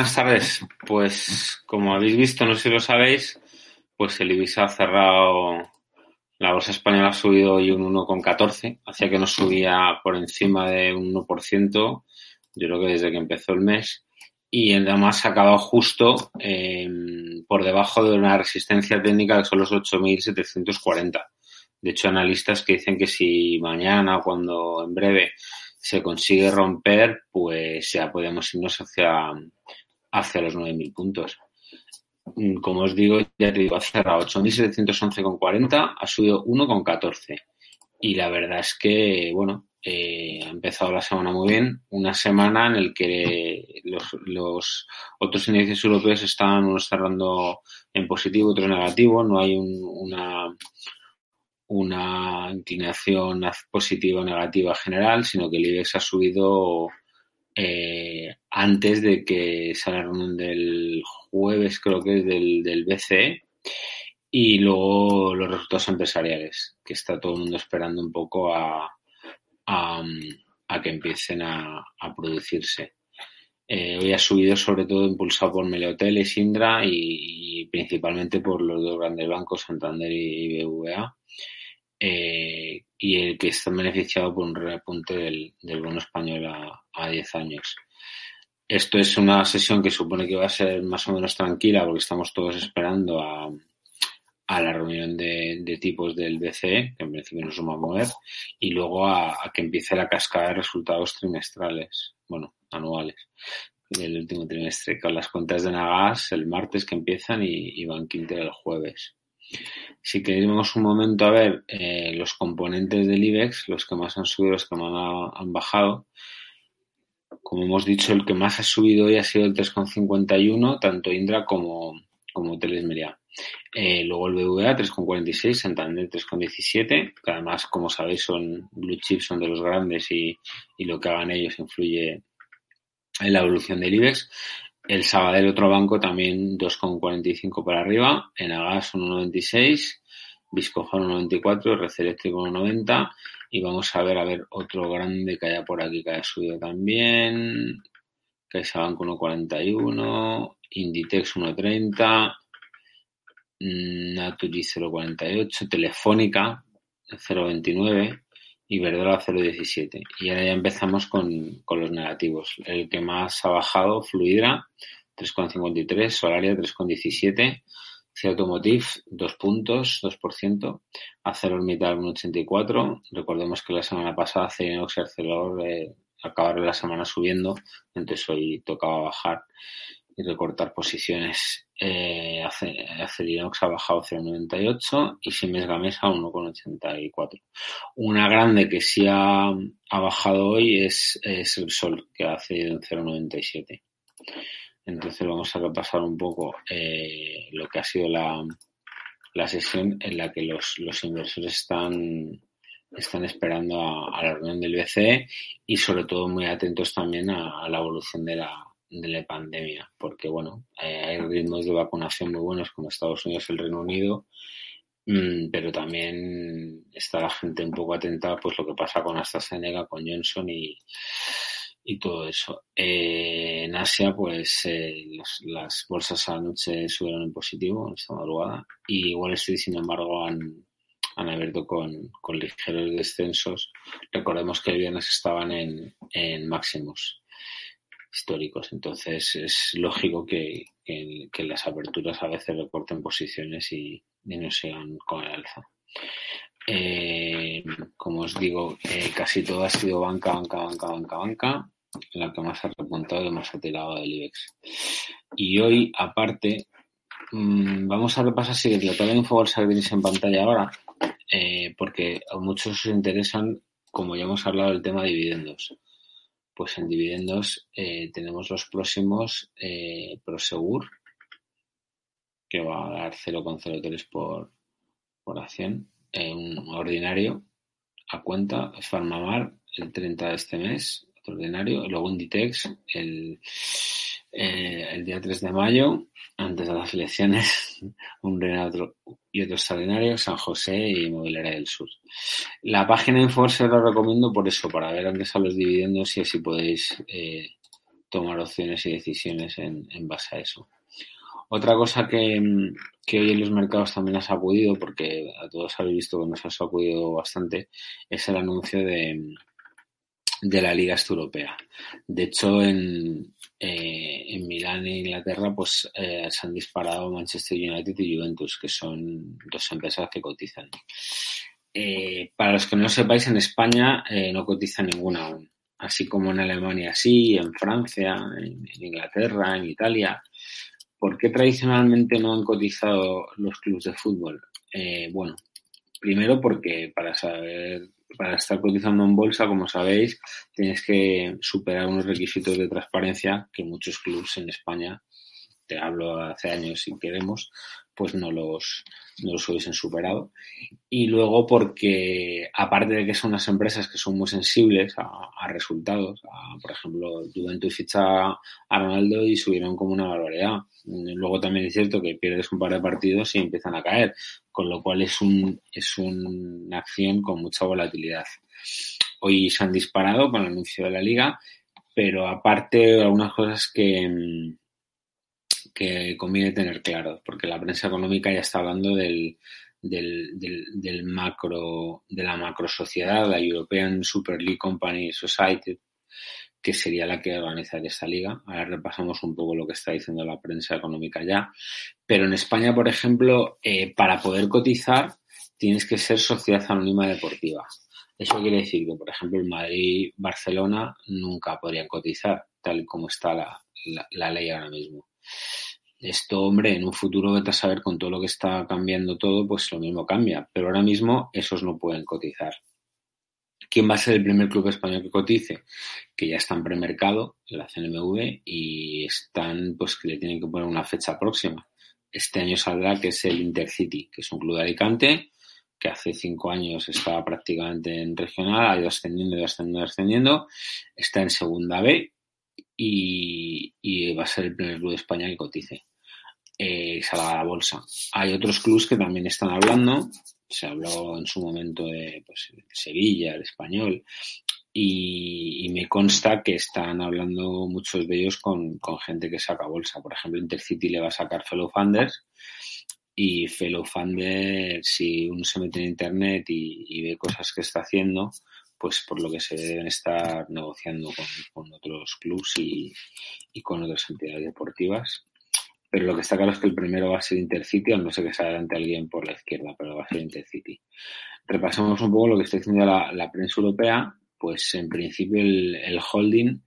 Buenas tardes. Pues como habéis visto, no sé si lo sabéis, pues el Ibiza ha cerrado, la bolsa española ha subido hoy un 1,14, hacía que no subía por encima de un 1%, yo creo que desde que empezó el mes, y además ha acabado justo eh, por debajo de una resistencia técnica que son los 8.740. De hecho, analistas que dicen que si mañana cuando en breve se consigue romper, pues ya podemos irnos hacia, hacia los 9.000 puntos. Mm, como os digo, ya te digo, ha cerrado 8.711,40, ha subido 1,14. Y la verdad es que, bueno, eh, ha empezado la semana muy bien. Una semana en el que los, los otros índices europeos están unos cerrando en positivo, otros en negativo. No hay un, una, una inclinación positiva o negativa general, sino que el IBEX ha subido eh, antes de que reunión del jueves, creo que es del, del BCE, y luego los resultados empresariales, que está todo el mundo esperando un poco a, a, que empiecen a, a producirse. Eh, hoy ha subido sobre todo impulsado por Meliotel y Sindra y, y, principalmente por los dos grandes bancos, Santander y BVA, eh, y el que está beneficiado por un repunte del, bono español a, a 10 años. Esto es una sesión que supone que va a ser más o menos tranquila porque estamos todos esperando a, la reunión de, de, tipos del BCE, que en principio no se va a mover, y luego a, que empiece la cascada de resultados trimestrales, bueno, anuales, del último trimestre, con las cuentas de Nagas el martes que empiezan y, y Bank Inter el jueves. Si queremos un momento a ver eh, los componentes del IBEX, los que más han subido, los que más han bajado, como hemos dicho, el que más ha subido hoy ha sido el 3,51, tanto Indra como, como. Eh, luego el BVA 3,46, Santander 3,17, que además, como sabéis, son blue chips, son de los grandes y lo que hagan ellos influye en la evolución del IBEX. El Sabadell, otro banco, también 2,45 para arriba. En Agas 1,96. Viscoja 1,94. Red Eléctrico 1,90. Y vamos a ver, a ver, otro grande que haya por aquí que haya subido también. CaixaBank 1,41. Inditex 1,30. Naturi 0,48. Telefónica 0,29 y Verdola 0,17. Y ahora ya empezamos con, con, los negativos. El que más ha bajado, Fluidra, 3,53, Solaria 3,17, C Automotive 2 puntos, 2%, ArcelorMittal 1,84. Recordemos que la semana pasada Celenox y Arcelor eh, acabaron la semana subiendo, entonces hoy tocaba bajar y recortar posiciones. Eh, Acerinox ha bajado 0,98 y Siemens Gamesa 1,84. Una grande que sí ha, ha bajado hoy es, es, el Sol, que ha cedido en 0,97. Entonces vamos a repasar un poco eh, lo que ha sido la, la sesión en la que los, los inversores están, están esperando a, la reunión del BCE y sobre todo muy atentos también a la evolución de la, de la pandemia, porque bueno, eh, hay ritmos de vacunación muy buenos como Estados Unidos y el Reino Unido, mmm, pero también está la gente un poco atenta pues lo que pasa con AstraZeneca, con Johnson y, y todo eso. Eh, en Asia, pues eh, los, las bolsas anoche subieron en positivo esta madrugada y Wall Street, sin embargo, han, han abierto con, con ligeros descensos. Recordemos que el viernes estaban en, en máximos históricos. Entonces es lógico que, que, las aperturas a veces recorten posiciones y, no sigan con el alza. Eh, como os digo, eh, casi todo ha sido banca, banca, banca, banca, banca, la que más ha repuntado y más ha tirado del IBEX. Y hoy, aparte, mmm, vamos a repasar si la tabla de Infobolsa en pantalla ahora, eh, porque a muchos os interesan, como ya hemos hablado, el tema de dividendos pues en dividendos eh, tenemos los próximos eh, Prosegur, que va a dar 0,03 por, por acción, eh, un ordinario a cuenta, Farmamar el 30 de este mes, ordinario, luego Inditex el, eh, el día 3 de mayo, antes de las elecciones, un ordinario y otro extraordinario, San José y Inmobiliaria del Sur. La página Infor se la recomiendo por eso, para ver dónde están los dividendos y así podéis eh, tomar opciones y decisiones en, base a eso. Otra cosa que, que, hoy en los mercados también ha sacudido, porque a todos habéis visto que nos ha sacudido bastante, es el anuncio de, de la Liga Europea. De hecho, en, eh, en Milán e Inglaterra, pues eh, se han disparado Manchester United y Juventus, que son dos empresas que cotizan. Eh, para los que no lo sepáis, en España no cotiza ninguna aún. Así como en Alemania sí, en Francia, en, en Inglaterra, en Italia. ¿Por qué tradicionalmente no han cotizado los clubes de fútbol? bueno, primero porque para saber para estar cotizando en bolsa, como sabéis, tienes que superar unos requisitos de transparencia que muchos clubes en España, te hablo hace años si queremos, pues no los, no los hubiesen superado. Y luego porque, aparte de que son unas empresas que son muy sensibles a, resultados, por ejemplo, Juventus ficha a Ronaldo y subieron como una barbaridad. Luego también es cierto que pierdes un par de partidos y empiezan a caer, con lo cual es, un, es una acción con mucha volatilidad. Hoy se han disparado con el anuncio de la liga, pero aparte algunas cosas que, que conviene tener claro, porque la prensa económica ya está hablando del, del, del, macro, de la macro sociedad, la European Super League Company Society, que sería la que organizaría esta liga. Ahora repasamos un poco lo que está diciendo la prensa económica ya. Pero en España, por ejemplo, eh, para poder cotizar tienes que ser sociedad anónima deportiva. Eso quiere decir que, por ejemplo, el Madrid-Barcelona nunca podrían cotizar, tal como está la, la ley ahora mismo. Esto, hombre, en un futuro vete a saber con todo lo que está cambiando todo, pues lo mismo cambia. Pero ahora mismo esos no pueden cotizar. ¿Quién va a ser el primer club español que cotice? Que ya está en premercado, la CNMV, y están, pues que le tienen que poner una fecha próxima. Este año saldrá que es el Intercity, que es un club de Alicante, que hace cinco años estaba prácticamente en regional, ha ido ascendiendo, y ascendiendo, ascendiendo, está en segunda B y, va a ser el primer club de España que cotice eh, salga a la bolsa. Hay otros clubes que también están hablando, se habló en su momento de pues, Sevilla, el español, y, me consta que están hablando muchos de ellos con, gente que saca bolsa. Por ejemplo, Intercity le va a sacar Fellow Funders y Fellow Funders, si uno se mete en Internet y, ve cosas que está haciendo, pues por lo que se deben estar negociando con, otros clubes y, y con otras entidades deportivas. Pero lo que está claro es que el primero va a ser Intercity, no sé que se adelante alguien por la izquierda, pero va a ser Intercity. Repasamos un poco lo que está diciendo la, prensa europea, pues en principio el, holding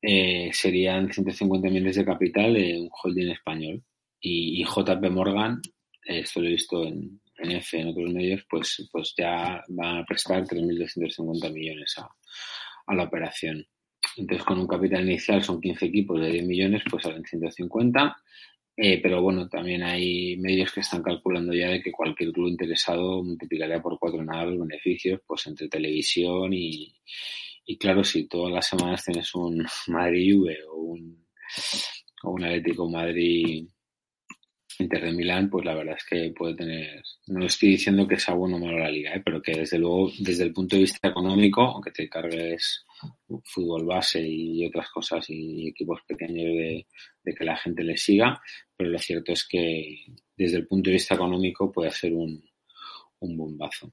eh, serían 150 millones de capital de un holding español. Y, JP Morgan, esto lo he visto en, en otros medios, pues, pues ya va a prestar 3.250 millones a, a la operación. Entonces, con un capital inicial son 15 equipos de 10 millones, pues salen 150. Eh, pero bueno, también hay medios que están calculando ya de que cualquier club interesado multiplicaría por cuatro nada los beneficios, pues entre televisión y, y claro, si todas las semanas tienes un Madrid Juve o un, un Atlético Madrid Inter de Milán, pues la verdad es que puede tener, no estoy diciendo que sea bueno o malo la liga, ¿eh? pero que desde luego, desde el punto de vista económico, aunque te cargues fútbol base y otras cosas y equipos pequeños de, que la gente le siga, pero lo cierto es que desde el punto de vista económico puede ser un, un bombazo.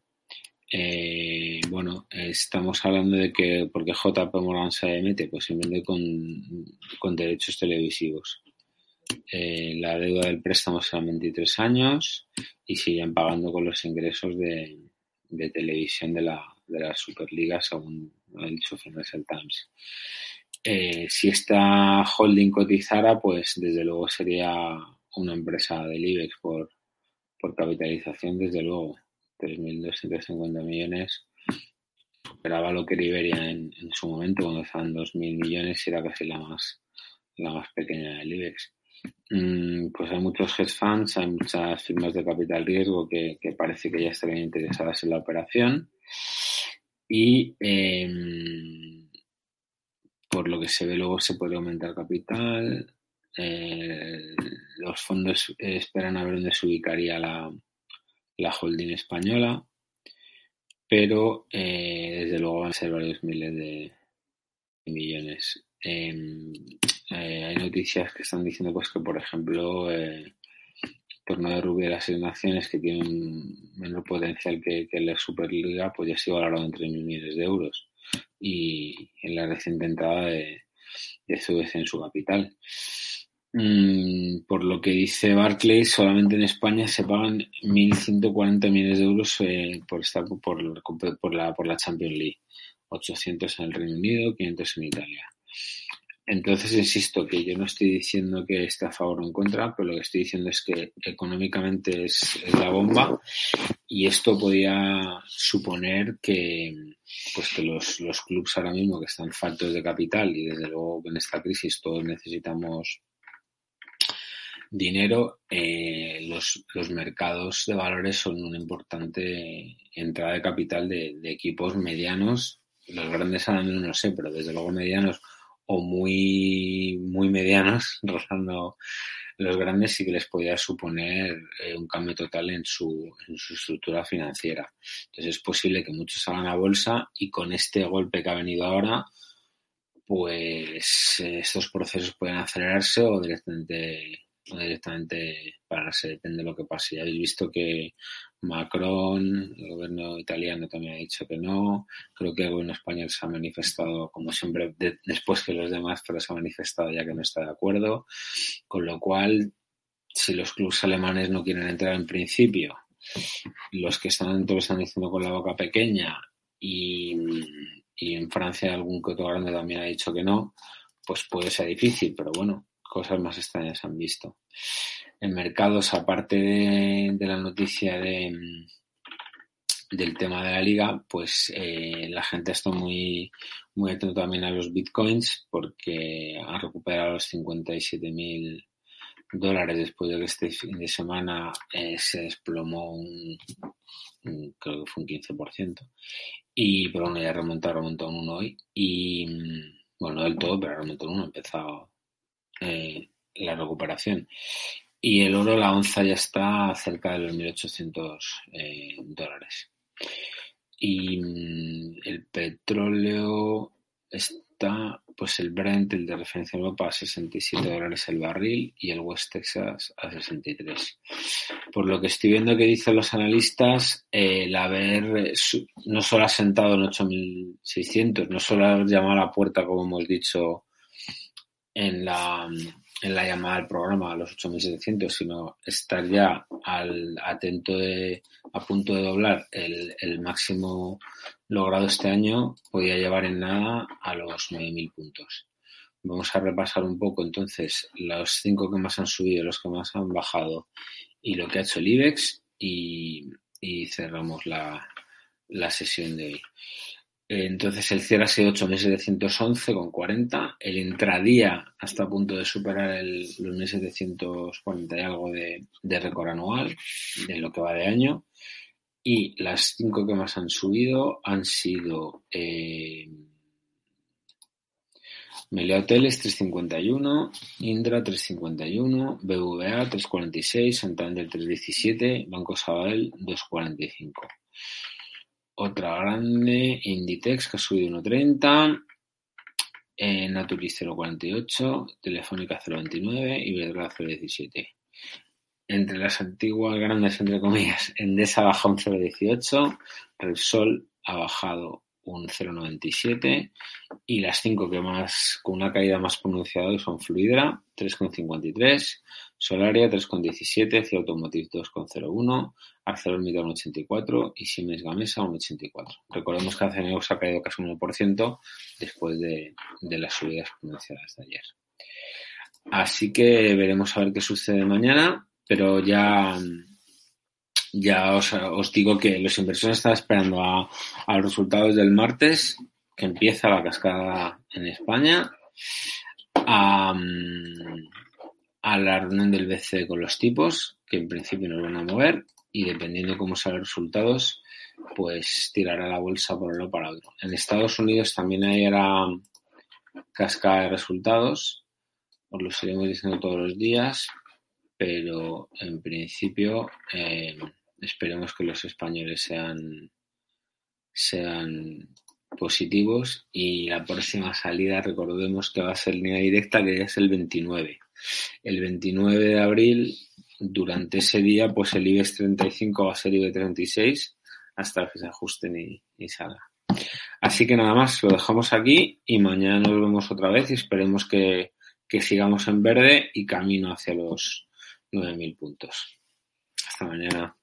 Eh, bueno, estamos hablando de que porque JP Morgan se mete, pues simplemente con, con derechos televisivos. Eh, la deuda del préstamo será 23 años y siguen pagando con los ingresos de, de televisión de la, de la Superliga, según ha dicho Financial Times. Eh, si esta holding cotizara, pues desde luego sería una empresa del IBEX por, por capitalización, desde luego, 3.250 millones. Superaba lo que era Iberia en, en, su momento, cuando estaban 2.000 millones, y era casi la más, la más pequeña del IBEX. Mm, pues hay muchos hedge funds, hay muchas firmas de capital riesgo que, parece que ya estarían interesadas en la operación y em, por lo que se ve luego se puede aumentar capital. Eh, los fondos esperan a ver dónde se ubicaría la, la holding española, pero eh, desde luego van a ser varios miles de millones em, eh, hay noticias que están diciendo pues que, por ejemplo, eh, por no derrubar las asignaciones que tienen menor potencial que, que, la Superliga, pues ya se valorado en 3.000 millones de euros. Y en la reciente entrada de, de en su capital. Mm, por lo que dice Barclays, solamente en España se pagan 1.140 millones de euros eh, por estar por, por, la, por la Champions League. 800 en el Reino Unido, 500 en Italia. Entonces, insisto que yo no estoy diciendo que esté a favor o en contra, pero lo que estoy diciendo es que económicamente es, la bomba y esto podía suponer que, pues que los, los clubes ahora mismo que están faltos de capital y desde luego en esta crisis todos necesitamos dinero, eh, los, los mercados de valores son una importante entrada de capital de, de equipos medianos. Los grandes ahora mismo no sé, pero desde luego medianos o muy, muy medianos, rozando los grandes, sí que les podía suponer eh, un cambio total en su, en su estructura financiera. Entonces es posible que muchos salgan a bolsa y con este golpe que ha venido ahora, pues eh, estos procesos pueden acelerarse o directamente directamente pararse, depende de lo que pase. Ya habéis visto que Macron, el gobierno italiano también ha dicho que no. Creo que el gobierno español se ha manifestado, como siempre, después que los demás, pero se ha manifestado ya que no está de acuerdo. Con lo cual, si los clubes alemanes no quieren entrar en principio, los que están dentro lo están diciendo con la boca pequeña y, y en Francia algún que otro grande también ha dicho que no, pues puede ser difícil, pero bueno, cosas más extrañas han visto. En mercados, aparte de, la noticia de, del tema de la liga, pues eh, la gente está muy, muy atento también a los bitcoins porque han recuperado los 57 mil dólares después de que este fin de semana eh, se desplomó un, creo que fue un 15%. Y, pero bueno, ya remontado, remontado un 1 hoy. Y, bueno, no del todo, pero remontado un 1, ha empezado eh, la recuperación. Y el oro, la onza ya está cerca de los 1.800 eh, dólares. Y mm, el petróleo está, pues el Brent, el de referencia Europa, a 67 dólares el barril y el West Texas a 63. Por lo que estoy viendo que dicen los analistas, el haber no solo ha sentado en 8.600, no solo haber llamado a la puerta, como hemos dicho, en la, en la llamada al programa a los 8.700, sino estar ya al, atento de, a punto de doblar el, el máximo logrado este año, podía llevar en nada a los 9.000 puntos. Vamos a repasar un poco entonces los cinco que más han subido, los que más han bajado y lo que ha hecho el IBEX y, y cerramos la, la sesión de hoy. Entonces el cierre ha sido 8.711 con 40. El intradía hasta a punto de superar el, los 1.740 y algo de, récord anual de lo que va de año. Y las cinco que más han subido han sido eh, Melia Hoteles 351, Indra 351, BVA 346, Santander 317, Banco Sabadell 245. Otra grande, Inditex, que ha subido 1,30. Eh, Naturis 0,48. Telefónica 0,29. Y Iberdrola 0,17. Entre las antiguas grandes, entre comillas, Endesa ha bajado un 0,18. Repsol ha bajado un 0,97 y las cinco que más con una caída más pronunciada son Fluidra 3,53, Solaria 3,17, Cia Automotive 2,01, ArcelorMittal 1,84 y Siemens Gamesa 1,84. Recordemos que Aceneos ha caído casi un 1% después de, las subidas pronunciadas de ayer. Así que veremos a ver qué sucede mañana, pero ya ya os, digo que los inversores están esperando a, los resultados del martes, que empieza la cascada en España, a la reunión del BCE con los tipos, que en principio nos van a mover, y dependiendo cómo sean los resultados, pues tirará la bolsa por uno para otro. En Estados Unidos también hay cascada de resultados, os lo seguimos diciendo todos los días, pero en principio eh, esperemos que los españoles sean sean positivos y la próxima salida recordemos que va a ser línea directa que es el 29. El 29 de abril, durante ese día, pues el IBEX 35 va a ser IBEX 36 hasta que se ajusten y, salga. Así que nada más, lo dejamos aquí y mañana nos vemos otra vez y esperemos que, que sigamos en verde y camino hacia los 9.000 puntos. Hasta mañana.